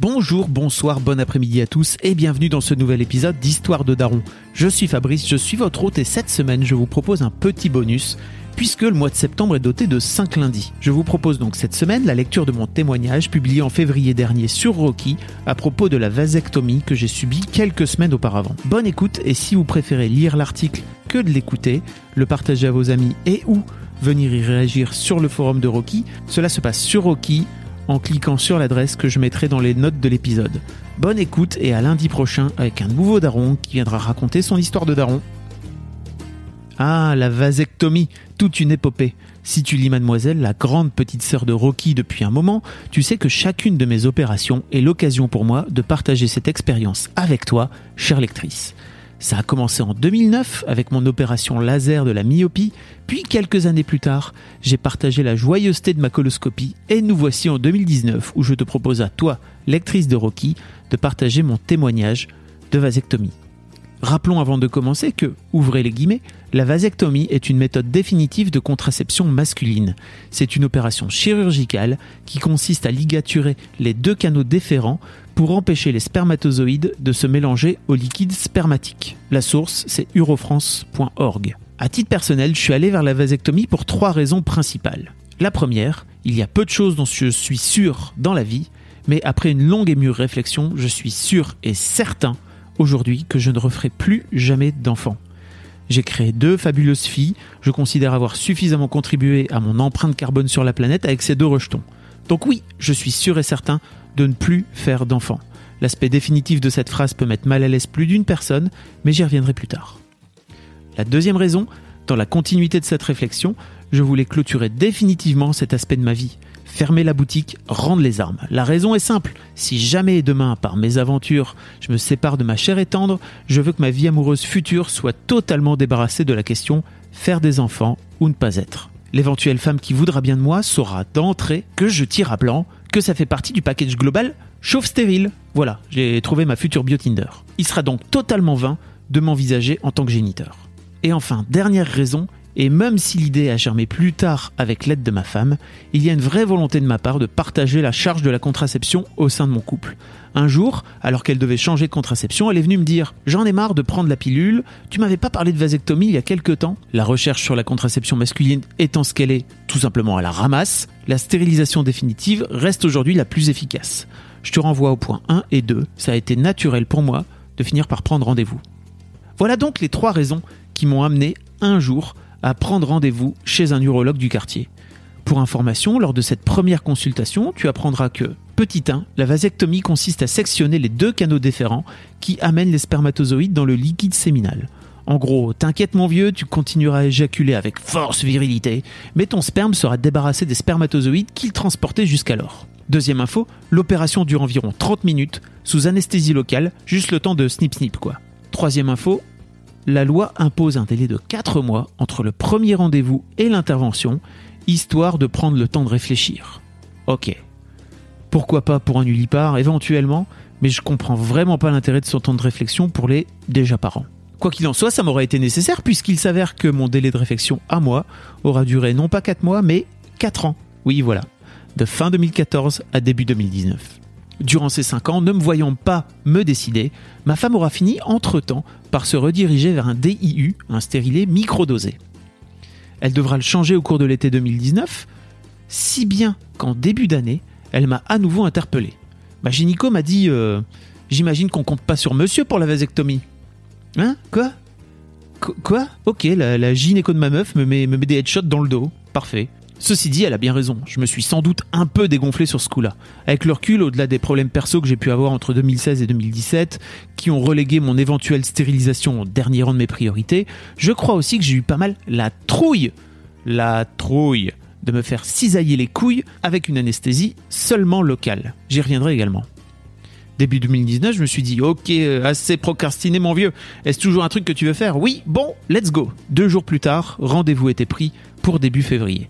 Bonjour, bonsoir, bon après-midi à tous et bienvenue dans ce nouvel épisode d'Histoire de Daron. Je suis Fabrice, je suis votre hôte et cette semaine je vous propose un petit bonus puisque le mois de septembre est doté de 5 lundis. Je vous propose donc cette semaine la lecture de mon témoignage publié en février dernier sur Rocky à propos de la vasectomie que j'ai subie quelques semaines auparavant. Bonne écoute et si vous préférez lire l'article que de l'écouter, le partager à vos amis et ou venir y réagir sur le forum de Rocky, cela se passe sur Rocky en cliquant sur l'adresse que je mettrai dans les notes de l'épisode. Bonne écoute et à lundi prochain avec un nouveau daron qui viendra raconter son histoire de daron. Ah, la vasectomie, toute une épopée. Si tu lis Mademoiselle, la grande petite sœur de Rocky depuis un moment, tu sais que chacune de mes opérations est l'occasion pour moi de partager cette expérience avec toi, chère lectrice. Ça a commencé en 2009 avec mon opération laser de la myopie, puis quelques années plus tard, j'ai partagé la joyeuseté de ma coloscopie et nous voici en 2019 où je te propose à toi, lectrice de Rocky, de partager mon témoignage de vasectomie. Rappelons avant de commencer que, ouvrez les guillemets, la vasectomie est une méthode définitive de contraception masculine. C'est une opération chirurgicale qui consiste à ligaturer les deux canaux déférents pour empêcher les spermatozoïdes de se mélanger au liquide spermatique. La source, c'est urofrance.org. À titre personnel, je suis allé vers la vasectomie pour trois raisons principales. La première, il y a peu de choses dont je suis sûr dans la vie, mais après une longue et mûre réflexion, je suis sûr et certain aujourd'hui que je ne referai plus jamais d'enfants. J'ai créé deux fabuleuses filles, je considère avoir suffisamment contribué à mon empreinte carbone sur la planète avec ces deux rejetons. Donc oui, je suis sûr et certain de ne plus faire d'enfants. L'aspect définitif de cette phrase peut mettre mal à l'aise plus d'une personne, mais j'y reviendrai plus tard. La deuxième raison, dans la continuité de cette réflexion, je voulais clôturer définitivement cet aspect de ma vie fermer la boutique, rendre les armes. La raison est simple, si jamais demain, par mes aventures, je me sépare de ma chère et tendre, je veux que ma vie amoureuse future soit totalement débarrassée de la question faire des enfants ou ne pas être. L'éventuelle femme qui voudra bien de moi saura d'entrée que je tire à blanc, que ça fait partie du package global chauffe stérile. Voilà, j'ai trouvé ma future bio-Tinder. Il sera donc totalement vain de m'envisager en tant que géniteur. Et enfin, dernière raison, et même si l'idée a germé plus tard avec l'aide de ma femme, il y a une vraie volonté de ma part de partager la charge de la contraception au sein de mon couple. Un jour, alors qu'elle devait changer de contraception, elle est venue me dire J'en ai marre de prendre la pilule, tu m'avais pas parlé de vasectomie il y a quelques temps. La recherche sur la contraception masculine étant ce qu'elle est, tout simplement à la ramasse, la stérilisation définitive reste aujourd'hui la plus efficace. Je te renvoie au point 1 et 2, ça a été naturel pour moi de finir par prendre rendez-vous. Voilà donc les trois raisons qui m'ont amené un jour à prendre rendez-vous chez un urologue du quartier. Pour information, lors de cette première consultation, tu apprendras que, petit 1, la vasectomie consiste à sectionner les deux canaux déférents qui amènent les spermatozoïdes dans le liquide séminal. En gros, t'inquiète mon vieux, tu continueras à éjaculer avec force virilité, mais ton sperme sera débarrassé des spermatozoïdes qu'il transportait jusqu'alors. Deuxième info, l'opération dure environ 30 minutes, sous anesthésie locale, juste le temps de snip snip quoi. Troisième info, la loi impose un délai de 4 mois entre le premier rendez-vous et l'intervention, histoire de prendre le temps de réfléchir. Ok. Pourquoi pas pour un nullipare, éventuellement, mais je comprends vraiment pas l'intérêt de ce temps de réflexion pour les déjà parents. Quoi qu'il en soit, ça m'aurait été nécessaire puisqu'il s'avère que mon délai de réflexion à moi aura duré non pas 4 mois, mais 4 ans. Oui, voilà. De fin 2014 à début 2019. Durant ces 5 ans, ne me voyant pas me décider, ma femme aura fini entre-temps par se rediriger vers un DIU, un stérilet microdosé. Elle devra le changer au cours de l'été 2019, si bien qu'en début d'année, elle m'a à nouveau interpellé. Ma gynéco m'a dit euh, J'imagine qu'on compte pas sur monsieur pour la vasectomie. Hein? Quoi? Quoi? Ok, la, gynéco de ma meuf me met des headshots dans le dos. Parfait. Ceci dit, elle a bien raison. Je me suis sans doute un peu dégonflé sur ce coup-là. Avec le recul, au-delà des problèmes perso que j'ai pu avoir entre 2016 et 2017, qui ont relégué mon éventuelle stérilisation au dernier rang de mes priorités, je crois aussi que j'ai eu pas mal la trouille, la trouille de me faire cisailler les couilles avec une anesthésie seulement locale. J'y reviendrai également. Début 2019, je me suis dit, ok, assez procrastiné mon vieux. Est-ce toujours un truc que tu veux faire? Oui, bon, let's go. Deux jours plus tard, rendez-vous était pris pour début février.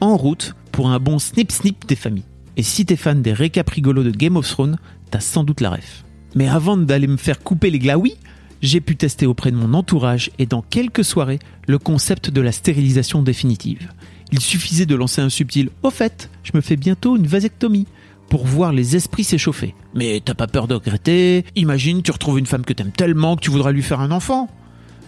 En route pour un bon snip snip des familles. Et si t'es fan des récaps rigolos de Game of Thrones, t'as sans doute la ref. Mais avant d'aller me faire couper les glaouis, j'ai pu tester auprès de mon entourage et dans quelques soirées le concept de la stérilisation définitive. Il suffisait de lancer un subtil Au fait, je me fais bientôt une vasectomie pour voir les esprits s'échauffer. Mais t'as pas peur de regretter? Imagine, tu retrouves une femme que t'aimes tellement que tu voudras lui faire un enfant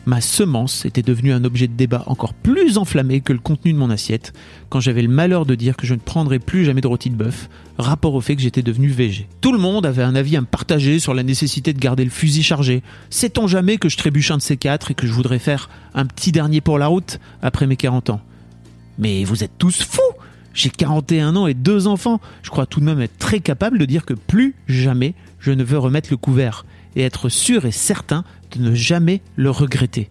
ma semence était devenue un objet de débat encore plus enflammé que le contenu de mon assiette quand j'avais le malheur de dire que je ne prendrais plus jamais de rôti de bœuf, rapport au fait que j'étais devenu végé. Tout le monde avait un avis à me partager sur la nécessité de garder le fusil chargé. Sait-on jamais que je trébuche un de ces quatre et que je voudrais faire un petit dernier pour la route après mes 40 ans? Mais vous êtes tous fous j'ai 41 ans et deux enfants. Je crois tout de même être très capable de dire que plus jamais je ne veux remettre le couvert et être sûr et certain de ne jamais le regretter.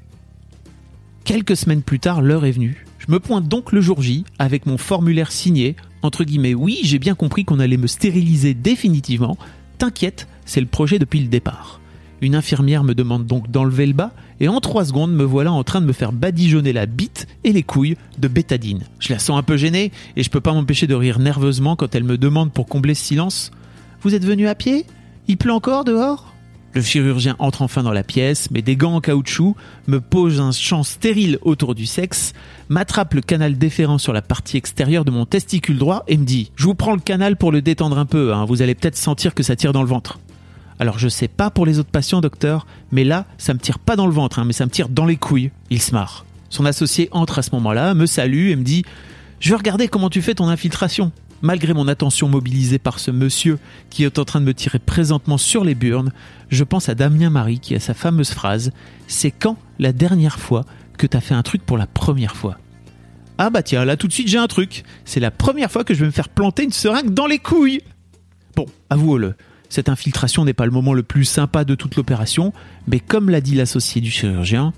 Quelques semaines plus tard, l'heure est venue. Je me pointe donc le jour J avec mon formulaire signé, entre guillemets, oui, j'ai bien compris qu'on allait me stériliser définitivement. T'inquiète, c'est le projet depuis le départ. Une infirmière me demande donc d'enlever le bas, et en trois secondes me voilà en train de me faire badigeonner la bite et les couilles de bétadine. Je la sens un peu gênée, et je peux pas m'empêcher de rire nerveusement quand elle me demande pour combler ce silence Vous êtes venu à pied? Il pleut encore dehors? Le chirurgien entre enfin dans la pièce, met des gants en caoutchouc, me pose un champ stérile autour du sexe, m'attrape le canal déférent sur la partie extérieure de mon testicule droit et me dit Je vous prends le canal pour le détendre un peu, hein. vous allez peut-être sentir que ça tire dans le ventre. Alors je sais pas pour les autres patients, docteur, mais là, ça me tire pas dans le ventre, hein, mais ça me tire dans les couilles. Il se marre. Son associé entre à ce moment-là, me salue et me dit Je veux regarder comment tu fais ton infiltration. Malgré mon attention mobilisée par ce monsieur qui est en train de me tirer présentement sur les burnes, je pense à Damien Marie qui a sa fameuse phrase C'est quand la dernière fois que t'as fait un truc pour la première fois? Ah bah tiens, là tout de suite j'ai un truc. C'est la première fois que je vais me faire planter une seringue dans les couilles. Bon, avouez-le, cette infiltration n'est pas le moment le plus sympa de toute l'opération, mais comme l'a dit l'associé du chirurgien,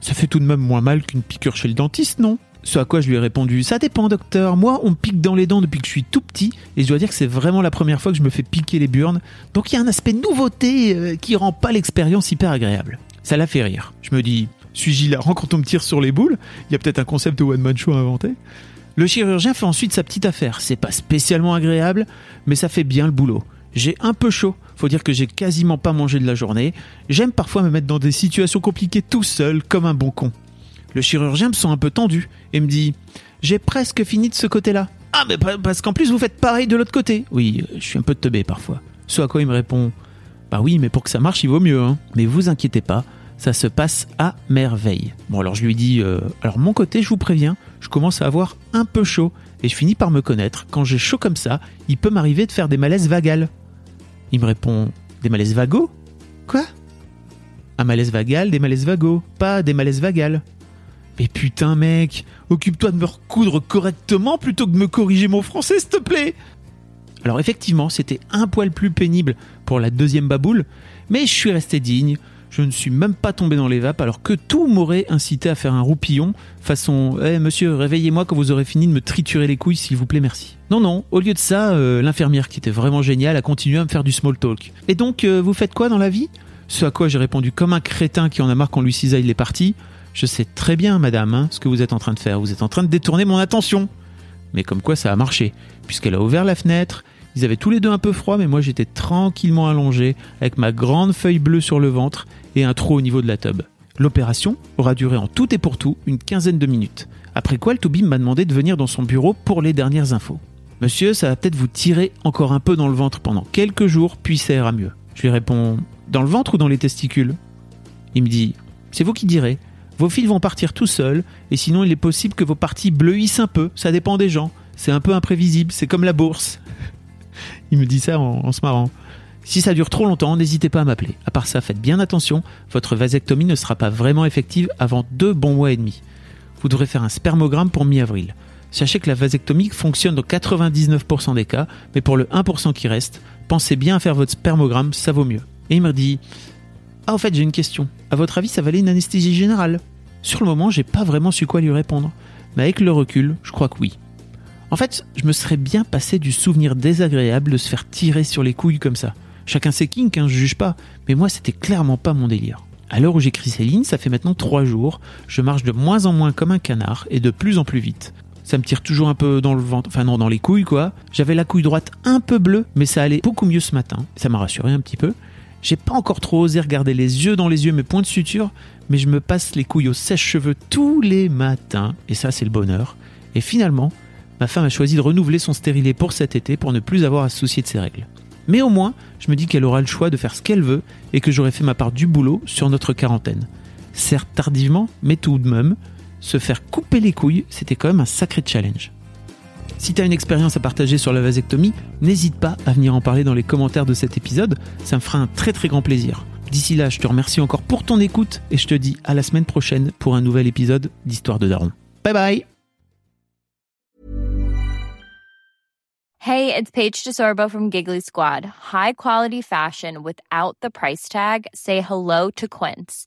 ça fait tout de même moins mal qu'une piqûre chez le dentiste, non? Ce à quoi je lui ai répondu Ça dépend, docteur. Moi, on me pique dans les dents depuis que je suis tout petit, et je dois dire que c'est vraiment la première fois que je me fais piquer les burnes. Donc il y a un aspect nouveauté euh, qui rend pas l'expérience hyper agréable. Ça l'a fait rire. Je me dis Suis-je hilarant quand on me tire sur les boules? Il y a peut-être un concept de one-man show à inventer. Le chirurgien fait ensuite sa petite affaire. C'est pas spécialement agréable, mais ça fait bien le boulot. J'ai un peu chaud. Faut dire que j'ai quasiment pas mangé de la journée. J'aime parfois me mettre dans des situations compliquées tout seul, comme un bon con. Le chirurgien me sent un peu tendu et me dit J'ai presque fini de ce côté-là. Ah, mais parce qu'en plus vous faites pareil de l'autre côté. Oui, je suis un peu teubé parfois. Ce à quoi il me répond Bah oui, mais pour que ça marche, il vaut mieux. Hein. Mais vous inquiétez pas, ça se passe à merveille. Bon, alors je lui dis euh, Alors, mon côté, je vous préviens, je commence à avoir un peu chaud et je finis par me connaître. Quand j'ai chaud comme ça, il peut m'arriver de faire des malaises vagales. Il me répond Des malaises vagaux? Quoi? Un malaise vagal, des malaises vagaux, pas des malaises vagales. Mais putain mec, occupe-toi de me recoudre correctement plutôt que de me corriger mon français s'il te plaît Alors effectivement, c'était un poil plus pénible pour la deuxième baboule, mais je suis resté digne, je ne suis même pas tombé dans les vapes alors que tout m'aurait incité à faire un roupillon façon Eh monsieur, réveillez-moi quand vous aurez fini de me triturer les couilles s'il vous plaît merci. Non non, au lieu de ça, euh, l'infirmière qui était vraiment géniale a continué à me faire du small talk. Et donc, euh, vous faites quoi dans la vie? Ce à quoi j'ai répondu comme un crétin qui en a marre qu'on lui cisaille les parties. Je sais très bien, madame, hein, ce que vous êtes en train de faire. Vous êtes en train de détourner mon attention. Mais comme quoi ça a marché, puisqu'elle a ouvert la fenêtre. Ils avaient tous les deux un peu froid, mais moi j'étais tranquillement allongé, avec ma grande feuille bleue sur le ventre et un trou au niveau de la tube. L'opération aura duré en tout et pour tout une quinzaine de minutes. Après quoi, le m'a demandé de venir dans son bureau pour les dernières infos. Monsieur, ça va peut-être vous tirer encore un peu dans le ventre pendant quelques jours, puis ça ira mieux. Je lui réponds Dans le ventre ou dans les testicules? Il me dit C'est vous qui direz. Vos fils vont partir tout seuls, et sinon il est possible que vos parties bleuissent un peu, ça dépend des gens. C'est un peu imprévisible, c'est comme la bourse. il me dit ça en, se marrant. Si ça dure trop longtemps, n'hésitez pas à m'appeler. À part ça, faites bien attention, votre vasectomie ne sera pas vraiment effective avant deux bons mois et demi. Vous devrez faire un spermogramme pour mi-avril. Sachez que la vasectomie fonctionne dans 99% des cas, mais pour le 1% qui reste, pensez bien à faire votre spermogramme, ça vaut mieux. Et il me dit ah, en fait, j'ai une question. À votre avis, ça valait une anesthésie générale? Sur le moment, j'ai pas vraiment su quoi lui répondre. Mais avec le recul, je crois que oui. En fait, je me serais bien passé du souvenir désagréable de se faire tirer sur les couilles comme ça. Chacun ses kinks, hein, je juge pas, mais moi c'était clairement pas mon délire. À l'heure où j'écris ces lignes, ça fait maintenant trois jours, je marche de moins en moins comme un canard et de plus en plus vite. Ça me tire toujours un peu dans le ventre, enfin non, dans les couilles quoi. J'avais la couille droite un peu bleue, mais ça allait beaucoup mieux ce matin. Ça m'a rassuré un petit peu. J'ai pas encore trop osé regarder les yeux dans les yeux mes points de suture, mais je me passe les couilles au sèche-cheveux tous les matins, et ça c'est le bonheur. Et finalement, ma femme a choisi de renouveler son stérilet pour cet été pour ne plus avoir à se soucier de ses règles. Mais au moins, je me dis qu'elle aura le choix de faire ce qu'elle veut et que j'aurai fait ma part du boulot sur notre quarantaine. Certes tardivement, mais tout de même, se faire couper les couilles, c'était quand même un sacré challenge. Si tu as une expérience à partager sur la vasectomie, n'hésite pas à venir en parler dans les commentaires de cet épisode, ça me fera un très très grand plaisir. D'ici là, je te remercie encore pour ton écoute et je te dis à la semaine prochaine pour un nouvel épisode d'Histoire de Daron. Bye bye Hey, it's Paige DeSorbo from Giggly Squad. High quality fashion without the price tag. Say hello to Quince.